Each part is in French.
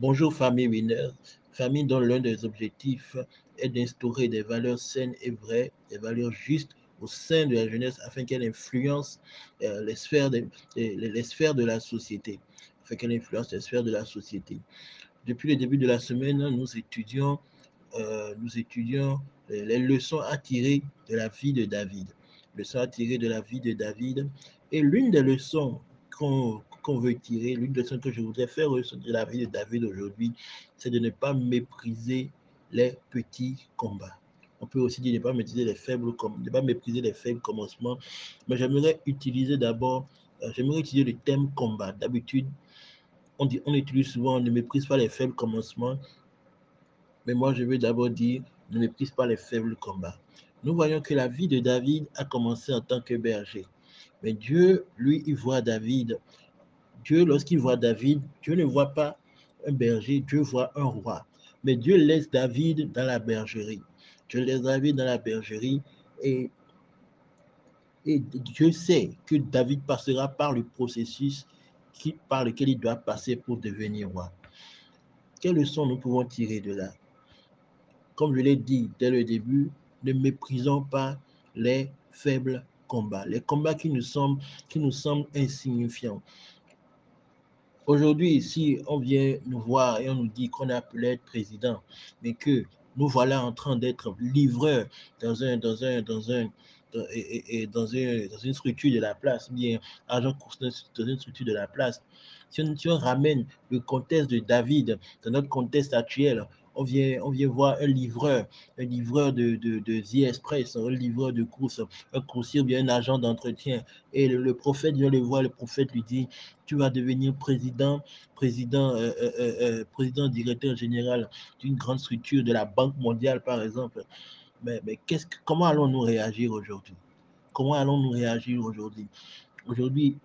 Bonjour famille mineure, famille dont l'un des objectifs est d'instaurer des valeurs saines et vraies, des valeurs justes au sein de la jeunesse afin qu'elle influence euh, les, sphères de, la société, afin qu'elle influence les sphères de la société. Depuis le début de la semaine, nous étudions, euh, les leçons à tirer de la vie de David. Leçons à tirer de la vie de David. Et l'une des leçons qu'on qu'on veut tirer, l'une des leçons que je voudrais faire ressentir la vie de David aujourd'hui, c'est de ne pas mépriser les petits combats. On peut aussi dire ne pas mépriser les faibles, ne pas mépriser les faibles commencements. Mais j'aimerais utiliser d'abord, euh, j'aimerais utiliser le thème combat. D'habitude, on, dit, on utilise souvent, on ne méprise pas les faibles commencements. Mais moi, je veux d'abord dire, ne méprise pas les faibles combats. Nous voyons que la vie de David a commencé en tant que berger. Mais Dieu, lui, il voit David Dieu, lorsqu'il voit David, Dieu ne voit pas un berger, Dieu voit un roi. Mais Dieu laisse David dans la bergerie. Dieu laisse David dans la bergerie et, et Dieu sait que David passera par le processus qui, par lequel il doit passer pour devenir roi. Quelles leçons nous pouvons tirer de là? Comme je l'ai dit dès le début, ne méprisons pas les faibles combats, les combats qui nous semblent, qui nous semblent insignifiants. Aujourd'hui, si on vient nous voir et on nous dit qu'on a appelé être président, mais que nous voilà en train d'être livreurs dans un, dans un, dans un, et dans, une, dans, une, structure de la place, bien agent dans une structure de la place. Si on, si on ramène le contexte de David dans notre contexte actuel, on vient, voir un livreur, un livreur de, de, de The Express, un livreur de course, un coursier ou bien un agent d'entretien. Et le, prophète vient le voir, le prophète lui dit, tu vas devenir président, président, euh, euh, euh, président directeur général d'une grande structure de la Banque mondiale, par exemple. Mais, mais que, comment allons-nous réagir aujourd'hui? Comment allons-nous réagir aujourd'hui? Aujourd'hui,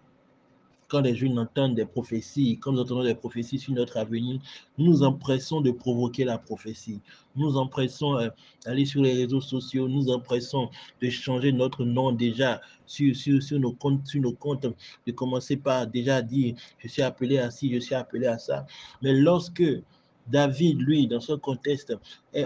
quand les jeunes entendent des prophéties, quand nous entendons des prophéties sur notre avenir, nous nous empressons de provoquer la prophétie. Nous nous empressons euh, d'aller sur les réseaux sociaux, nous nous empressons de changer notre nom déjà sur, sur, sur, nos comptes, sur nos comptes, de commencer par déjà dire, je suis appelé à ci, je suis appelé à ça. Mais lorsque David, lui, dans ce contexte,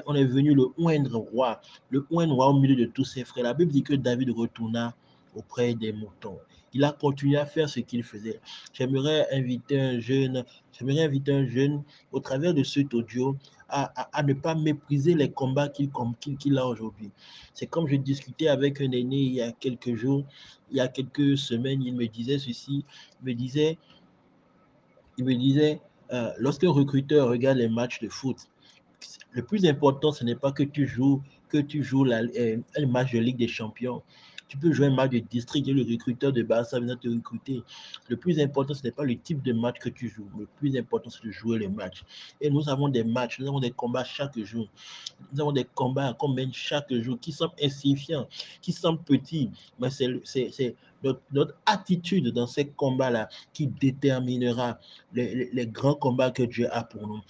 on est venu le moindre roi, le moindre roi au milieu de tous ses frères. La Bible dit que David retourna auprès des moutons. Il a continué à faire ce qu'il faisait. J'aimerais inviter un jeune, j'aimerais inviter un jeune au travers de cet audio à, à, ne pas mépriser les combats qu'il qu qu a aujourd'hui. C'est comme je discutais avec un aîné il y a quelques jours, il y a quelques semaines, il me disait ceci, il me disait, il me disait, euh, lorsqu'un recruteur regarde les matchs de foot, le plus important, ce n'est pas que tu joues, que tu joues la, euh, un match de Ligue des Champions. Tu peux jouer un match de district et le recruteur de Barça vient te recruter. Le plus important, ce n'est pas le type de match que tu joues. Le plus important, c'est de jouer le match. Et nous avons des matchs, nous avons des combats chaque jour. Nous avons des combats qu'on mène chaque jour qui semblent insignifiants, qui semblent petits. Mais c'est notre, attitude dans ces combats-là qui déterminera les, les, les, grands combats que Dieu a pour nous.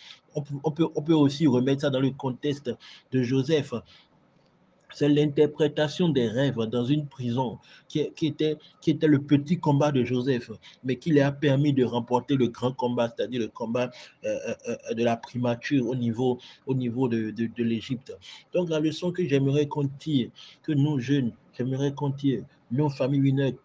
On peut aussi remettre ça dans le contexte de Joseph c'est l'interprétation des rêves dans une prison qui, était, le petit combat de Joseph, mais qui lui a permis de remporter le grand combat, c'est-à-dire le combat euh, euh, de la primature au niveau, au niveau de, l'Égypte. Donc la leçon que j'aimerais qu'on tire, que nous jeunes, j'aimerais qu'on tire, nos familles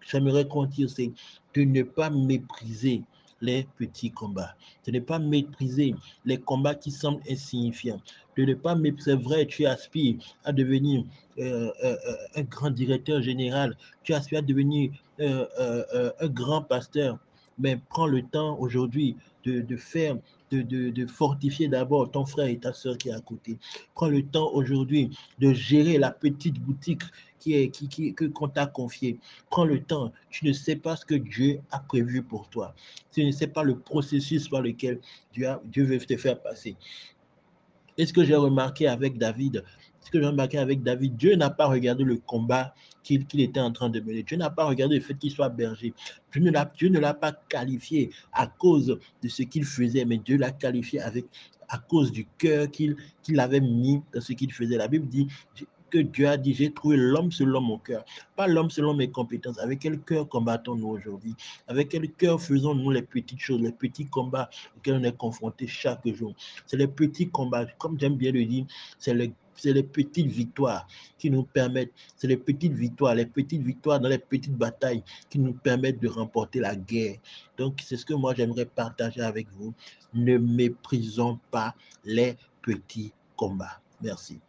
j'aimerais qu'on tire, c'est de ne pas mépriser les petits combats, de ne pas mépriser les combats qui semblent insignifiants, de ne pas mépriser, c'est vrai, tu aspires à devenir euh, euh, un grand directeur général, tu aspires à devenir euh, euh un grand pasteur, mais prends le temps aujourd'hui de, faire, de, de, de fortifier d'abord ton frère et ta soeur qui est à côté. Prends le temps aujourd'hui de gérer la petite boutique est, qui, qui, que qu'on t'a confiée. Prends le temps. Tu ne sais pas ce que Dieu a prévu pour toi. Tu ne sais pas le processus par lequel Dieu, a, Dieu veut te faire passer. Et ce que j'ai remarqué avec David, ce que j'ai remarqué avec David, Dieu n'a pas regardé le combat qu'il qu était en train de mener. Dieu n'a pas regardé le fait qu'il soit berger. Dieu ne l'a, pas qualifié à cause de ce qu'il faisait, mais Dieu l'a qualifié avec à cause du cœur qu'il avait mis dans ce qu'il faisait. La Bible dit, que Dieu a dit, j'ai trouvé l'homme selon mon cœur, pas l'homme selon mes compétences. Avec quel cœur combattons-nous aujourd'hui? Avec quel cœur faisons-nous les petites choses, les petits combats auxquels on est confronté chaque jour? C'est les petits combats, comme j'aime bien le dire, c'est les c'est les petites victoires qui nous permettent, c'est les petites victoires, les petites victoires dans les petites batailles qui nous permettent de remporter la guerre. Donc, c'est ce que moi j'aimerais partager avec vous. Ne méprisons pas les petits combats. Merci.